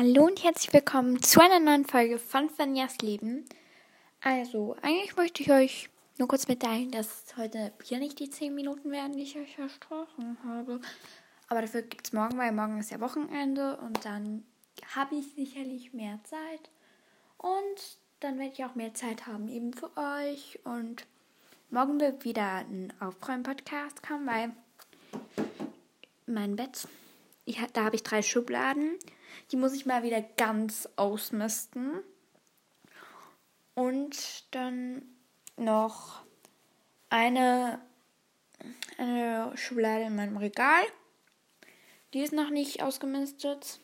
Hallo und herzlich willkommen zu einer neuen Folge von Fanjas Leben. Also, eigentlich möchte ich euch nur kurz mitteilen, dass heute hier nicht die 10 Minuten werden, die ich euch versprochen habe. Aber dafür gibt es morgen, weil morgen ist ja Wochenende und dann habe ich sicherlich mehr Zeit. Und dann werde ich auch mehr Zeit haben eben für euch. Und morgen wird wieder ein Aufräumen-Podcast kommen, weil mein Bett ich, da habe ich drei Schubladen. Die muss ich mal wieder ganz ausmisten. Und dann noch eine, eine Schublade in meinem Regal. Die ist noch nicht ausgemistet.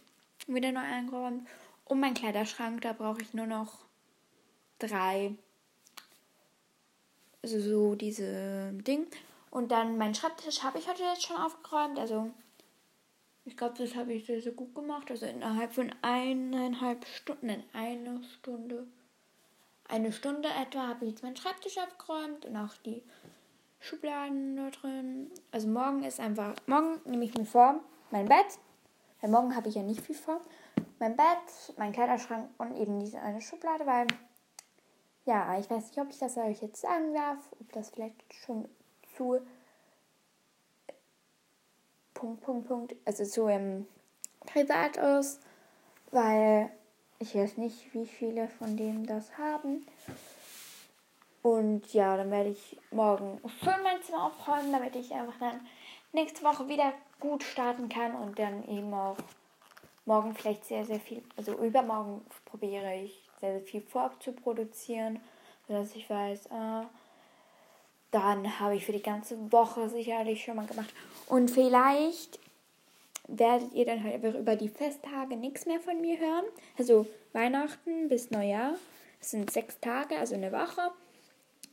Wieder neu eingeräumt. Und mein Kleiderschrank, da brauche ich nur noch drei. Also so diese Ding. Und dann mein Schreibtisch habe ich heute jetzt schon aufgeräumt. Also ich glaube, das habe ich sehr, sehr gut gemacht. Also innerhalb von eineinhalb Stunden, nein, eine Stunde, eine Stunde etwa habe ich jetzt meinen Schreibtisch abgeräumt und auch die Schubladen da drin. Also morgen ist einfach, morgen nehme ich mir vor, mein Bett, weil morgen habe ich ja nicht viel vor. Mein Bett, mein Kleiderschrank und eben diese eine Schublade, weil, ja, ich weiß nicht, ob ich das euch jetzt sagen darf, ob das vielleicht schon zu Punkt, Punkt, Punkt, also so im privat ist, weil ich weiß nicht, wie viele von denen das haben. Und ja, dann werde ich morgen schön mein Zimmer aufräumen, damit ich einfach dann nächste Woche wieder gut starten kann und dann eben auch morgen vielleicht sehr, sehr viel, also übermorgen probiere ich sehr, sehr viel vorzuproduzieren, sodass ich weiß, äh, dann habe ich für die ganze Woche sicherlich schon mal gemacht. Und vielleicht werdet ihr dann halt einfach über die Festtage nichts mehr von mir hören. Also Weihnachten bis Neujahr. Das sind sechs Tage, also eine Woche.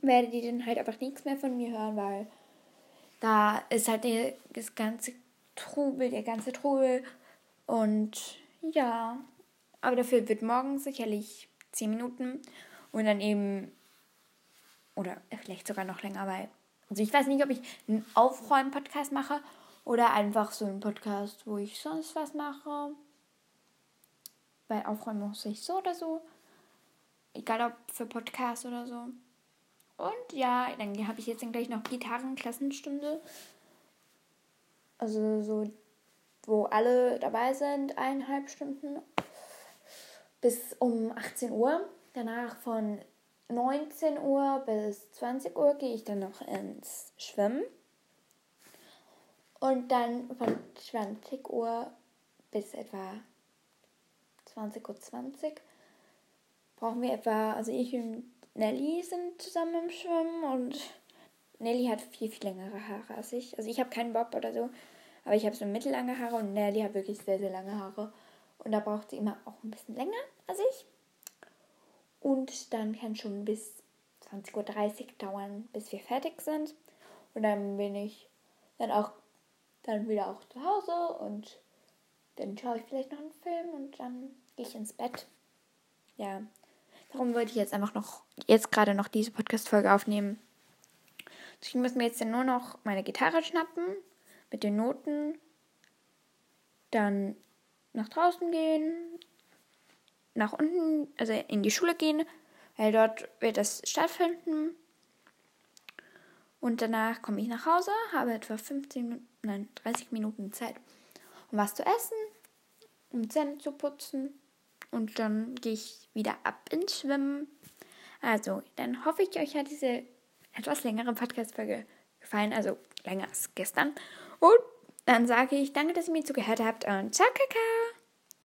Werdet ihr dann halt einfach nichts mehr von mir hören, weil da ist halt das ganze Trubel, der ganze Trubel. Und ja, aber dafür wird morgen sicherlich zehn Minuten und dann eben oder vielleicht sogar noch länger, weil. Also ich weiß nicht, ob ich einen Aufräumen-Podcast mache oder einfach so einen Podcast, wo ich sonst was mache. Weil aufräumen muss ich so oder so. Egal ob für Podcast oder so. Und ja, dann habe ich jetzt dann gleich noch Gitarrenklassenstunde. Also so, wo alle dabei sind, eineinhalb Stunden. Bis um 18 Uhr. Danach von 19 Uhr bis 20 Uhr gehe ich dann noch ins Schwimmen. Und dann von 20 Uhr bis etwa 20.20 Uhr 20 brauchen wir etwa, also ich und Nelly sind zusammen im Schwimmen und Nelly hat viel, viel längere Haare als ich. Also ich habe keinen Bob oder so, aber ich habe so mittellange Haare und Nelly hat wirklich sehr, sehr lange Haare. Und da braucht sie immer auch ein bisschen länger als ich. Und dann kann schon bis 20.30 Uhr dauern, bis wir fertig sind. Und dann bin ich dann auch dann wieder auch zu Hause und dann schaue ich vielleicht noch einen Film und dann gehe ich ins Bett. Ja, darum wollte ich jetzt einfach noch, jetzt gerade noch diese Podcast-Folge aufnehmen. Deswegen müssen wir jetzt dann nur noch meine Gitarre schnappen mit den Noten, dann nach draußen gehen, nach unten, also in die Schule gehen, weil dort wird das stattfinden. Und danach komme ich nach Hause, habe etwa 15, nein, 30 Minuten Zeit, um was zu essen, um Zähne zu putzen. Und dann gehe ich wieder ab ins Schwimmen. Also, dann hoffe ich, euch hat diese etwas längere Podcast-Folge gefallen, also länger als gestern. Und dann sage ich danke, dass ihr mir zugehört habt und ciao, Kakao!